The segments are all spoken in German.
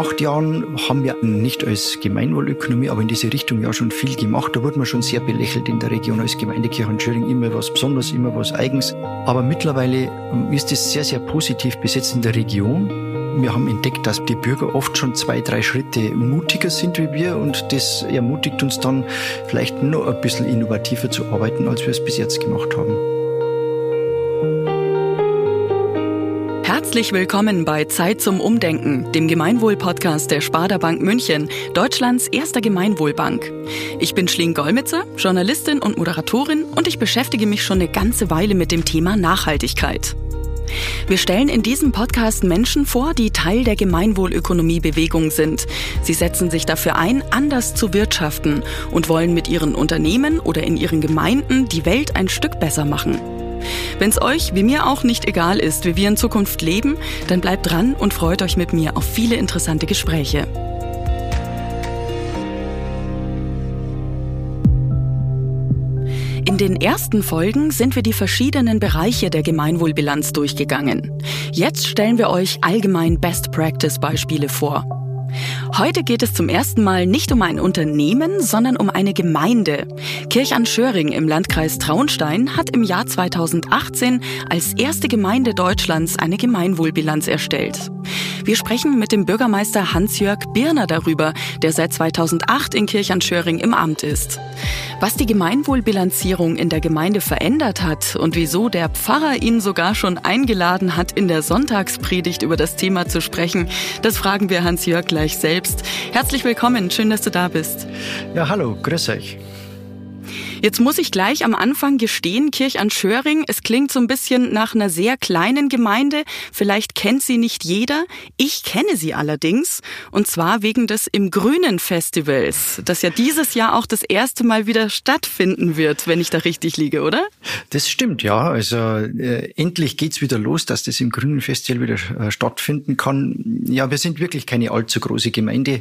acht Jahren haben wir nicht als Gemeinwohlökonomie, aber in diese Richtung ja schon viel gemacht. Da wurde man schon sehr belächelt in der Region als Gemeindekirche und Schöring, immer was Besonderes, immer was Eigens. Aber mittlerweile ist es sehr, sehr positiv besetzt in der Region. Wir haben entdeckt, dass die Bürger oft schon zwei, drei Schritte mutiger sind wie wir und das ermutigt uns dann vielleicht noch ein bisschen innovativer zu arbeiten, als wir es bis jetzt gemacht haben. Herzlich willkommen bei Zeit zum Umdenken, dem Gemeinwohl-Podcast der Sparda Bank München, Deutschlands erster Gemeinwohlbank. Ich bin Schling Golmitzer, Journalistin und Moderatorin und ich beschäftige mich schon eine ganze Weile mit dem Thema Nachhaltigkeit. Wir stellen in diesem Podcast Menschen vor, die Teil der Gemeinwohlökonomiebewegung sind. Sie setzen sich dafür ein, anders zu wirtschaften und wollen mit ihren Unternehmen oder in ihren Gemeinden die Welt ein Stück besser machen. Wenn es euch, wie mir auch, nicht egal ist, wie wir in Zukunft leben, dann bleibt dran und freut euch mit mir auf viele interessante Gespräche. In den ersten Folgen sind wir die verschiedenen Bereiche der Gemeinwohlbilanz durchgegangen. Jetzt stellen wir euch allgemein Best Practice Beispiele vor. Heute geht es zum ersten Mal nicht um ein Unternehmen, sondern um eine Gemeinde. Kirchanschöring im Landkreis Traunstein hat im Jahr 2018 als erste Gemeinde Deutschlands eine Gemeinwohlbilanz erstellt. Wir sprechen mit dem Bürgermeister Hans-Jörg Birner darüber, der seit 2008 in Kirchanschöring im Amt ist. Was die Gemeinwohlbilanzierung in der Gemeinde verändert hat und wieso der Pfarrer ihn sogar schon eingeladen hat, in der Sonntagspredigt über das Thema zu sprechen, das fragen wir Hans-Jörg gleich selbst. Herzlich willkommen, schön, dass du da bist. Ja, hallo, grüß euch. Jetzt muss ich gleich am Anfang gestehen, Kirch an Schöring, es klingt so ein bisschen nach einer sehr kleinen Gemeinde. Vielleicht kennt sie nicht jeder. Ich kenne sie allerdings. Und zwar wegen des Im Grünen Festivals, das ja dieses Jahr auch das erste Mal wieder stattfinden wird, wenn ich da richtig liege, oder? Das stimmt, ja. Also äh, endlich geht's wieder los, dass das Im Grünen Festival wieder äh, stattfinden kann. Ja, wir sind wirklich keine allzu große Gemeinde.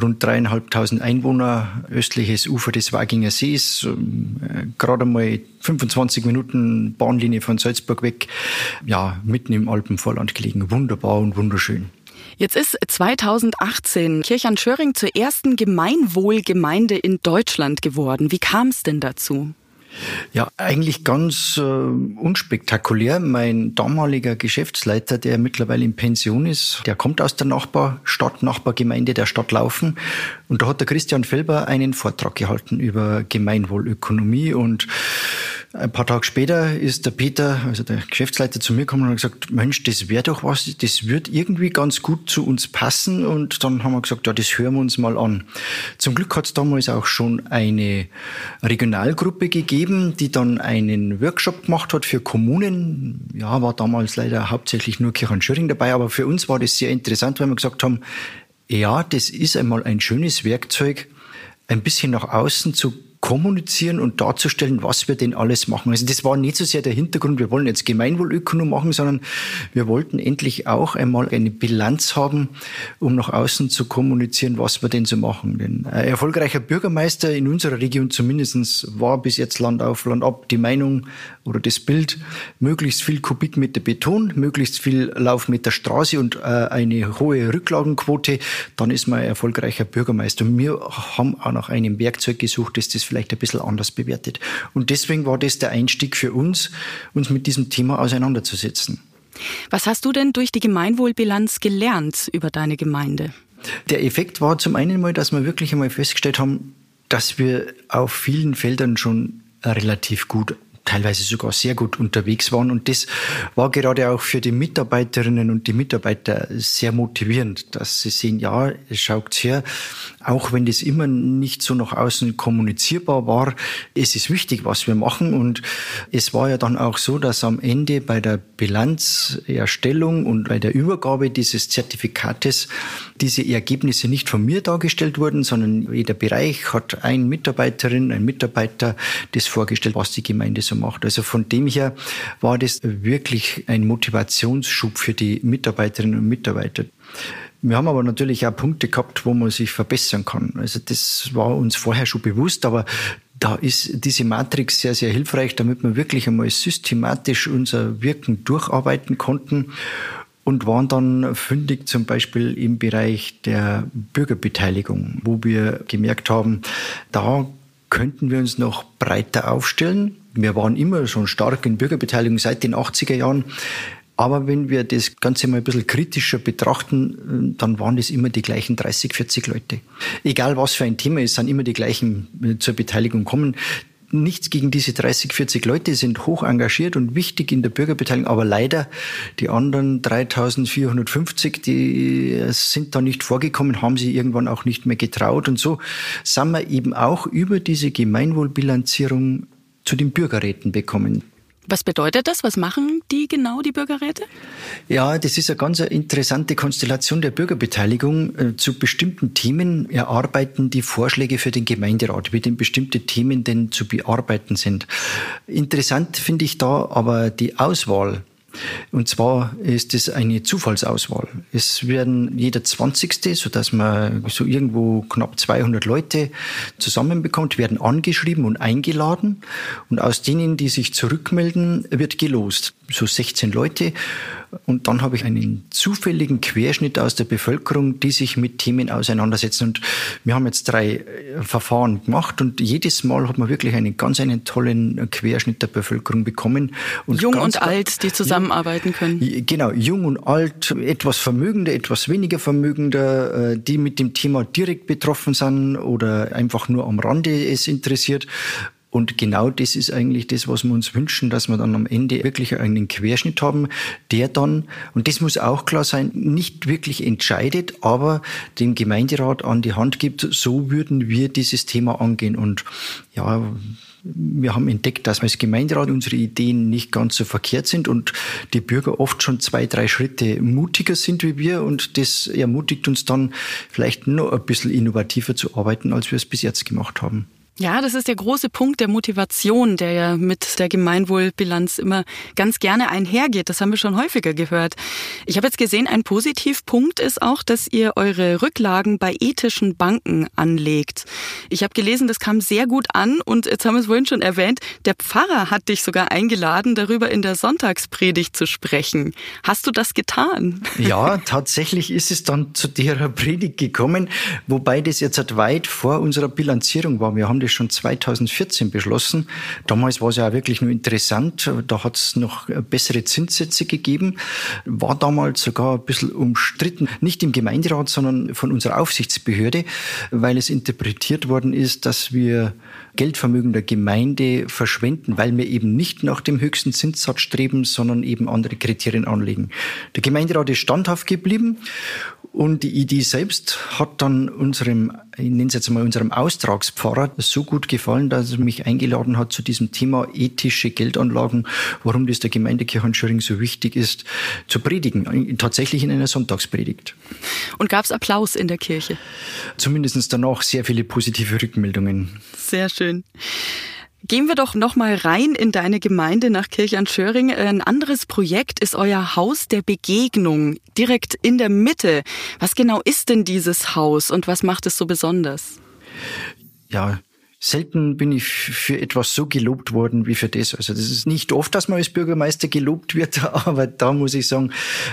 Rund dreieinhalbtausend Einwohner, östliches Ufer des Waginger Sees äh, gerade mal 25 Minuten Bahnlinie von Salzburg weg, ja, mitten im Alpenvorland gelegen. Wunderbar und wunderschön. Jetzt ist 2018 Kirchanschöring zur ersten Gemeinwohlgemeinde in Deutschland geworden. Wie kam es denn dazu? Ja, eigentlich ganz äh, unspektakulär. Mein damaliger Geschäftsleiter, der mittlerweile in Pension ist, der kommt aus der Nachbarstadt, Nachbargemeinde der Stadt Laufen. Und da hat der Christian Felber einen Vortrag gehalten über Gemeinwohlökonomie und ein paar Tage später ist der Peter, also der Geschäftsleiter, zu mir gekommen und hat gesagt, Mensch, das wäre doch was, das wird irgendwie ganz gut zu uns passen. Und dann haben wir gesagt, ja, das hören wir uns mal an. Zum Glück hat es damals auch schon eine Regionalgruppe gegeben, die dann einen Workshop gemacht hat für Kommunen. Ja, war damals leider hauptsächlich nur Kirchenschöring dabei, aber für uns war das sehr interessant, weil wir gesagt haben, ja, das ist einmal ein schönes Werkzeug, ein bisschen nach außen zu kommunizieren und darzustellen, was wir denn alles machen. Also das war nicht so sehr der Hintergrund, wir wollen jetzt Gemeinwohlökonom machen, sondern wir wollten endlich auch einmal eine Bilanz haben, um nach außen zu kommunizieren, was wir denn so machen. Denn ein erfolgreicher Bürgermeister in unserer Region zumindestens war bis jetzt Land auf, Land ab die Meinung oder das Bild, möglichst viel Kubikmeter Beton, möglichst viel Laufmeter Straße und äh, eine hohe Rücklagenquote, dann ist man ein erfolgreicher Bürgermeister. Und wir haben auch nach einem Werkzeug gesucht, das das vielleicht ein bisschen anders bewertet. Und deswegen war das der Einstieg für uns, uns mit diesem Thema auseinanderzusetzen. Was hast du denn durch die Gemeinwohlbilanz gelernt über deine Gemeinde? Der Effekt war zum einen mal, dass wir wirklich einmal festgestellt haben, dass wir auf vielen Feldern schon relativ gut teilweise sogar sehr gut unterwegs waren. Und das war gerade auch für die Mitarbeiterinnen und die Mitarbeiter sehr motivierend, dass sie sehen, ja, schaut her, auch wenn das immer nicht so nach außen kommunizierbar war, es ist wichtig, was wir machen. Und es war ja dann auch so, dass am Ende bei der Bilanzerstellung und bei der Übergabe dieses Zertifikates diese Ergebnisse nicht von mir dargestellt wurden, sondern jeder Bereich hat ein Mitarbeiterin, ein Mitarbeiter das vorgestellt, was die Gemeinde so macht. Also von dem her war das wirklich ein Motivationsschub für die Mitarbeiterinnen und Mitarbeiter. Wir haben aber natürlich auch Punkte gehabt, wo man sich verbessern kann. Also das war uns vorher schon bewusst, aber da ist diese Matrix sehr, sehr hilfreich, damit wir wirklich einmal systematisch unser Wirken durcharbeiten konnten und waren dann fündig zum Beispiel im Bereich der Bürgerbeteiligung, wo wir gemerkt haben, da könnten wir uns noch breiter aufstellen. Wir waren immer schon stark in Bürgerbeteiligung seit den 80er Jahren. Aber wenn wir das Ganze mal ein bisschen kritischer betrachten, dann waren das immer die gleichen 30, 40 Leute. Egal was für ein Thema ist, sind immer die gleichen äh, zur Beteiligung kommen nichts gegen diese 30, 40 Leute, sind hoch engagiert und wichtig in der Bürgerbeteiligung, aber leider die anderen 3450, die sind da nicht vorgekommen, haben sie irgendwann auch nicht mehr getraut und so sind wir eben auch über diese Gemeinwohlbilanzierung zu den Bürgerräten bekommen. Was bedeutet das? Was machen die genau, die Bürgerräte? Ja, das ist eine ganz interessante Konstellation der Bürgerbeteiligung. Äh, zu bestimmten Themen erarbeiten die Vorschläge für den Gemeinderat, wie denn bestimmte Themen denn zu bearbeiten sind. Interessant finde ich da aber die Auswahl und zwar ist es eine Zufallsauswahl. Es werden jeder 20. sodass man so irgendwo knapp 200 Leute zusammenbekommt, werden angeschrieben und eingeladen. Und aus denen, die sich zurückmelden, wird gelost. So 16 Leute. Und dann habe ich einen zufälligen Querschnitt aus der Bevölkerung, die sich mit Themen auseinandersetzen. Und wir haben jetzt drei äh, Verfahren gemacht und jedes Mal hat man wirklich einen ganz einen tollen Querschnitt der Bevölkerung bekommen. Und Jung und alt, die zusammenarbeiten können. Genau, jung und alt, etwas vermögender, etwas weniger vermögender, äh, die mit dem Thema direkt betroffen sind oder einfach nur am Rande es interessiert. Und genau das ist eigentlich das, was wir uns wünschen, dass wir dann am Ende wirklich einen Querschnitt haben, der dann, und das muss auch klar sein, nicht wirklich entscheidet, aber dem Gemeinderat an die Hand gibt, so würden wir dieses Thema angehen. Und ja, wir haben entdeckt, dass als Gemeinderat unsere Ideen nicht ganz so verkehrt sind und die Bürger oft schon zwei, drei Schritte mutiger sind wie wir und das ermutigt uns dann vielleicht noch ein bisschen innovativer zu arbeiten, als wir es bis jetzt gemacht haben. Ja, das ist der große Punkt der Motivation, der ja mit der Gemeinwohlbilanz immer ganz gerne einhergeht. Das haben wir schon häufiger gehört. Ich habe jetzt gesehen, ein Positivpunkt ist auch, dass ihr eure Rücklagen bei ethischen Banken anlegt. Ich habe gelesen, das kam sehr gut an und jetzt haben wir es vorhin schon erwähnt, der Pfarrer hat dich sogar eingeladen, darüber in der Sonntagspredigt zu sprechen. Hast du das getan? Ja, tatsächlich ist es dann zu der Predigt gekommen, wobei das jetzt weit vor unserer Bilanzierung war. Wir haben das schon 2014 beschlossen. Damals war es ja wirklich nur interessant. Da hat es noch bessere Zinssätze gegeben. War damals sogar ein bisschen umstritten. Nicht im Gemeinderat, sondern von unserer Aufsichtsbehörde, weil es interpretiert worden ist, dass wir Geldvermögen der Gemeinde verschwenden, weil wir eben nicht nach dem höchsten Zinssatz streben, sondern eben andere Kriterien anlegen. Der Gemeinderat ist standhaft geblieben und die Idee selbst hat dann unserem, ich nenne es jetzt mal unserem Austragspfarrer so gut gefallen, dass er mich eingeladen hat zu diesem Thema ethische Geldanlagen, warum das der Gemeindekirche Schöring so wichtig ist, zu predigen, tatsächlich in einer Sonntagspredigt. Und gab es Applaus in der Kirche? Zumindest danach sehr viele positive Rückmeldungen. Sehr schön. Gehen wir doch noch mal rein in deine Gemeinde nach Kirchern-Schöring. Ein anderes Projekt ist euer Haus der Begegnung, direkt in der Mitte. Was genau ist denn dieses Haus und was macht es so besonders? Ja, Selten bin ich für etwas so gelobt worden wie für das. Also das ist nicht oft, dass man als Bürgermeister gelobt wird, aber da muss ich sagen,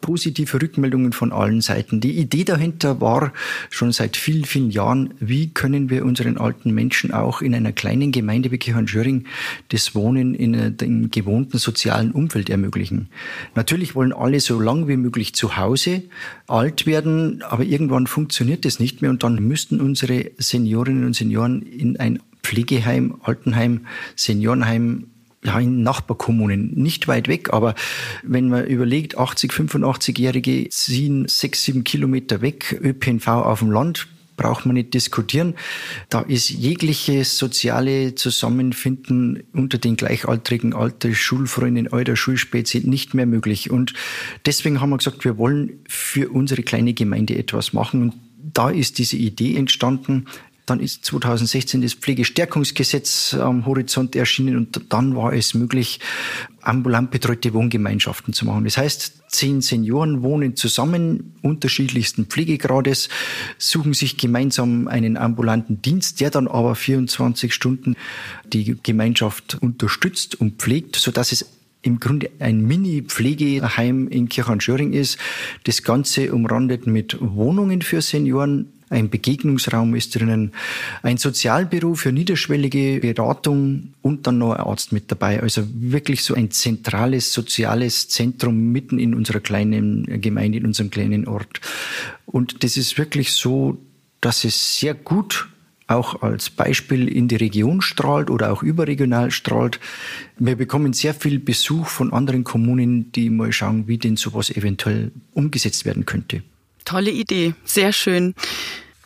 positive Rückmeldungen von allen Seiten. Die Idee dahinter war schon seit vielen, vielen Jahren, wie können wir unseren alten Menschen auch in einer kleinen Gemeinde wie Kirchhorn-Schöring das Wohnen in einem gewohnten sozialen Umfeld ermöglichen. Natürlich wollen alle so lang wie möglich zu Hause alt werden, aber irgendwann funktioniert das nicht mehr und dann müssten unsere Seniorinnen und Senioren in ein Pflegeheim, Altenheim, Seniorenheim, ja, in Nachbarkommunen, nicht weit weg, aber wenn man überlegt, 80, 85-Jährige ziehen sechs, sieben Kilometer weg, ÖPNV auf dem Land, braucht man nicht diskutieren. Da ist jegliches soziale Zusammenfinden unter den gleichaltrigen Alter, Schulfreunden, Alter, Schulspezies nicht mehr möglich. Und deswegen haben wir gesagt, wir wollen für unsere kleine Gemeinde etwas machen. Und da ist diese Idee entstanden, dann ist 2016 das Pflegestärkungsgesetz am Horizont erschienen und dann war es möglich, ambulant betreute Wohngemeinschaften zu machen. Das heißt, zehn Senioren wohnen zusammen, unterschiedlichsten Pflegegrades, suchen sich gemeinsam einen ambulanten Dienst, der dann aber 24 Stunden die Gemeinschaft unterstützt und pflegt, so dass es im Grunde ein Mini-Pflegeheim in Kirchenschöring ist. Das Ganze umrandet mit Wohnungen für Senioren, ein Begegnungsraum ist drinnen, ein Sozialbüro für niederschwellige Beratung und dann noch ein Arzt mit dabei. Also wirklich so ein zentrales soziales Zentrum mitten in unserer kleinen Gemeinde, in unserem kleinen Ort. Und das ist wirklich so, dass es sehr gut auch als Beispiel in die Region strahlt oder auch überregional strahlt. Wir bekommen sehr viel Besuch von anderen Kommunen, die mal schauen, wie denn sowas eventuell umgesetzt werden könnte. Tolle Idee, sehr schön.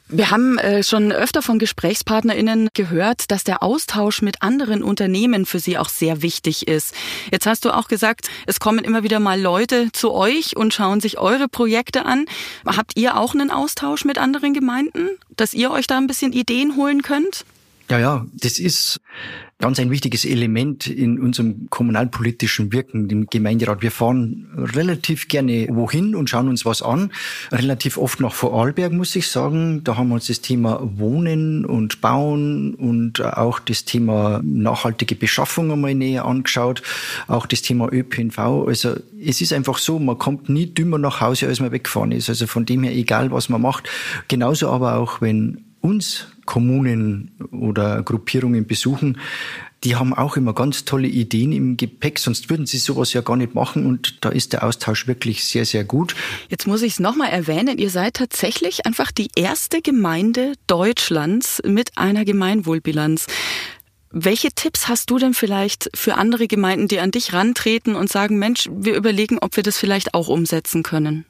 Wir haben äh, schon öfter von GesprächspartnerInnen gehört, dass der Austausch mit anderen Unternehmen für sie auch sehr wichtig ist. Jetzt hast du auch gesagt, es kommen immer wieder mal Leute zu euch und schauen sich eure Projekte an. Habt ihr auch einen Austausch mit anderen Gemeinden, dass ihr euch da ein bisschen Ideen holen könnt? Ja, ja, das ist ganz ein wichtiges Element in unserem kommunalpolitischen Wirken, dem Gemeinderat. Wir fahren relativ gerne wohin und schauen uns was an. Relativ oft nach Vorarlberg, muss ich sagen. Da haben wir uns das Thema Wohnen und Bauen und auch das Thema nachhaltige Beschaffung einmal näher angeschaut. Auch das Thema ÖPNV. Also es ist einfach so, man kommt nie dümmer nach Hause, als man weggefahren ist. Also von dem her, egal was man macht. Genauso aber auch, wenn uns Kommunen oder Gruppierungen besuchen, die haben auch immer ganz tolle Ideen im Gepäck, sonst würden sie sowas ja gar nicht machen und da ist der Austausch wirklich sehr, sehr gut. Jetzt muss ich es nochmal erwähnen, ihr seid tatsächlich einfach die erste Gemeinde Deutschlands mit einer Gemeinwohlbilanz. Welche Tipps hast du denn vielleicht für andere Gemeinden, die an dich rantreten und sagen, Mensch, wir überlegen, ob wir das vielleicht auch umsetzen können?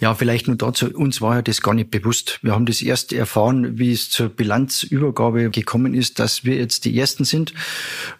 Ja, vielleicht nur dazu. Uns war ja das gar nicht bewusst. Wir haben das erst erfahren, wie es zur Bilanzübergabe gekommen ist, dass wir jetzt die Ersten sind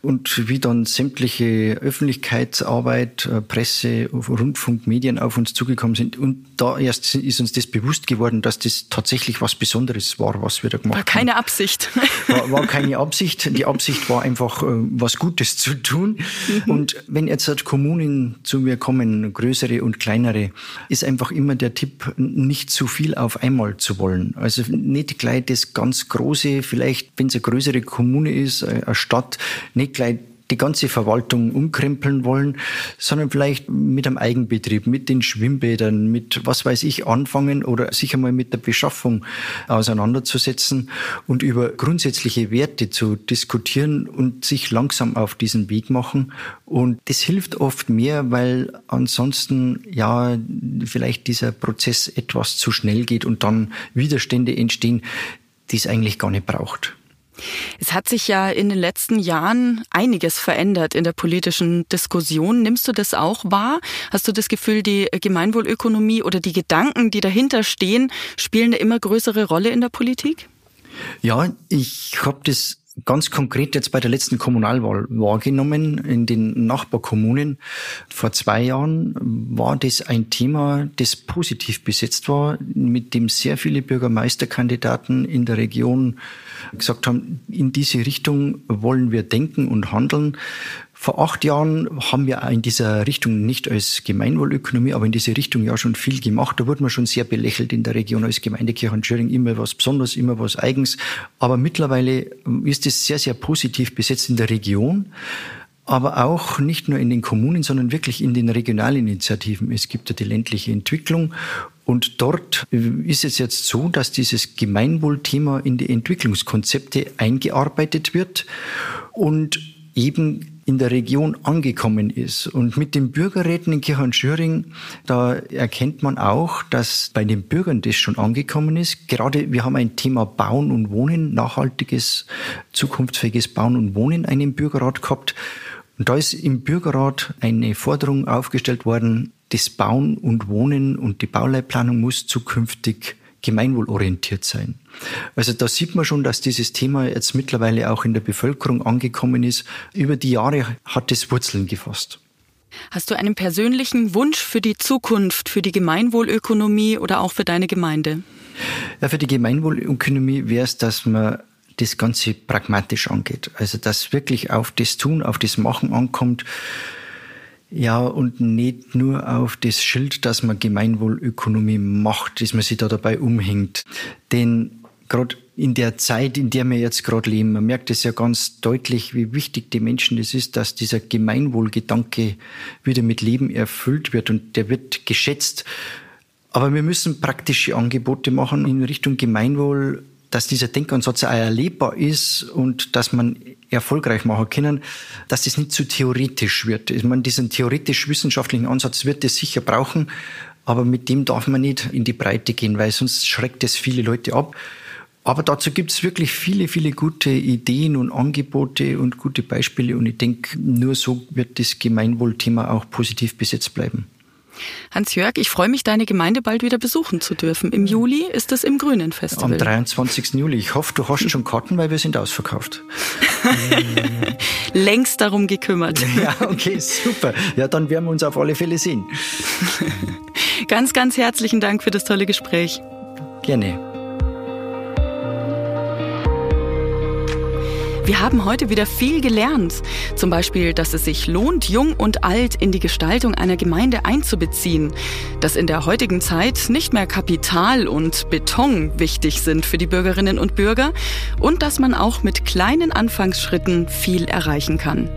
und wie dann sämtliche Öffentlichkeitsarbeit, äh, Presse, Rundfunk, Medien auf uns zugekommen sind. Und da erst ist uns das bewusst geworden, dass das tatsächlich was Besonderes war, was wir da gemacht haben. War keine Absicht. War, war keine Absicht. Die Absicht war einfach, äh, was Gutes zu tun. Mhm. Und wenn jetzt halt Kommunen zu mir kommen, größere und kleinere, ist einfach immer der Tipp, nicht zu viel auf einmal zu wollen. Also nicht gleich das ganz Große, vielleicht, wenn es eine größere Kommune ist, eine Stadt, nicht gleich die ganze Verwaltung umkrempeln wollen, sondern vielleicht mit einem Eigenbetrieb, mit den Schwimmbädern, mit was weiß ich anfangen oder sich einmal mit der Beschaffung auseinanderzusetzen und über grundsätzliche Werte zu diskutieren und sich langsam auf diesen Weg machen. Und das hilft oft mehr, weil ansonsten ja vielleicht dieser Prozess etwas zu schnell geht und dann Widerstände entstehen, die es eigentlich gar nicht braucht. Es hat sich ja in den letzten Jahren einiges verändert in der politischen Diskussion. Nimmst du das auch wahr? Hast du das Gefühl, die Gemeinwohlökonomie oder die Gedanken, die dahinter stehen, spielen eine immer größere Rolle in der Politik? Ja, ich habe das ganz konkret jetzt bei der letzten Kommunalwahl wahrgenommen in den Nachbarkommunen. Vor zwei Jahren war das ein Thema, das positiv besetzt war, mit dem sehr viele Bürgermeisterkandidaten in der Region gesagt haben, in diese Richtung wollen wir denken und handeln. Vor acht Jahren haben wir in dieser Richtung nicht als Gemeinwohlökonomie, aber in diese Richtung ja schon viel gemacht. Da wurde man schon sehr belächelt in der Region als Gemeindekirche und Schöring. Immer was Besonderes, immer was Eigens. Aber mittlerweile ist es sehr, sehr positiv besetzt in der Region aber auch nicht nur in den Kommunen, sondern wirklich in den Regionalinitiativen. Es gibt ja die ländliche Entwicklung und dort ist es jetzt so, dass dieses Gemeinwohlthema in die Entwicklungskonzepte eingearbeitet wird und eben in der Region angekommen ist. Und mit den Bürgerräten in Kirchenschöring, da erkennt man auch, dass bei den Bürgern das schon angekommen ist. Gerade wir haben ein Thema Bauen und Wohnen, nachhaltiges, zukunftsfähiges Bauen und Wohnen einen Bürgerrat gehabt. Und da ist im Bürgerrat eine Forderung aufgestellt worden, das Bauen und Wohnen und die Bauleitplanung muss zukünftig gemeinwohlorientiert sein. Also da sieht man schon, dass dieses Thema jetzt mittlerweile auch in der Bevölkerung angekommen ist. Über die Jahre hat es Wurzeln gefasst. Hast du einen persönlichen Wunsch für die Zukunft, für die Gemeinwohlökonomie oder auch für deine Gemeinde? Ja, für die Gemeinwohlökonomie wäre es, dass man das Ganze pragmatisch angeht. Also dass wirklich auf das Tun, auf das Machen ankommt. Ja, und nicht nur auf das Schild, dass man Gemeinwohlökonomie macht, dass man sich da dabei umhängt. Denn gerade in der Zeit, in der wir jetzt gerade leben. Man merkt es ja ganz deutlich, wie wichtig die Menschen es ist, dass dieser Gemeinwohlgedanke wieder mit Leben erfüllt wird und der wird geschätzt. Aber wir müssen praktische Angebote machen in Richtung Gemeinwohl, dass dieser Denkansatz auch erlebbar ist und dass man erfolgreich machen können, dass das nicht zu theoretisch wird. Ich meine, diesen theoretisch-wissenschaftlichen Ansatz wird es sicher brauchen, aber mit dem darf man nicht in die Breite gehen, weil sonst schreckt es viele Leute ab. Aber dazu gibt es wirklich viele, viele gute Ideen und Angebote und gute Beispiele. Und ich denke, nur so wird das Gemeinwohlthema auch positiv besetzt bleiben. Hans-Jörg, ich freue mich, deine Gemeinde bald wieder besuchen zu dürfen. Im Juli ist es im Grünen Festival. Am 23. Juli. Ich hoffe, du hast schon Karten, weil wir sind ausverkauft. Längst darum gekümmert. Ja, okay, super. Ja, dann werden wir uns auf alle Fälle sehen. ganz, ganz herzlichen Dank für das tolle Gespräch. Gerne. Wir haben heute wieder viel gelernt. Zum Beispiel, dass es sich lohnt, jung und alt in die Gestaltung einer Gemeinde einzubeziehen. Dass in der heutigen Zeit nicht mehr Kapital und Beton wichtig sind für die Bürgerinnen und Bürger und dass man auch mit kleinen Anfangsschritten viel erreichen kann.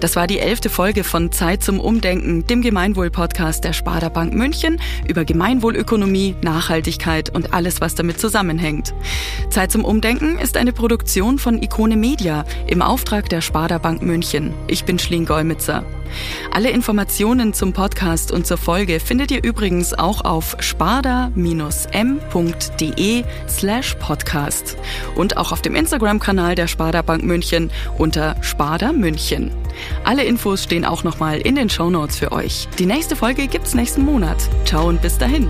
Das war die elfte Folge von Zeit zum Umdenken, dem Gemeinwohl-Podcast der Sparda Bank München über Gemeinwohlökonomie, Nachhaltigkeit und alles, was damit zusammenhängt. Zeit zum Umdenken ist eine Produktion von Ikone Media im Auftrag der Sparda Bank München. Ich bin Schling Golmitzer. Alle Informationen zum Podcast und zur Folge findet ihr übrigens auch auf sparda-m.de slash podcast und auch auf dem Instagram-Kanal der Sparda Bank München unter Sparda München. Alle Infos stehen auch nochmal in den Show Notes für euch. Die nächste Folge gibt's nächsten Monat. Ciao und bis dahin.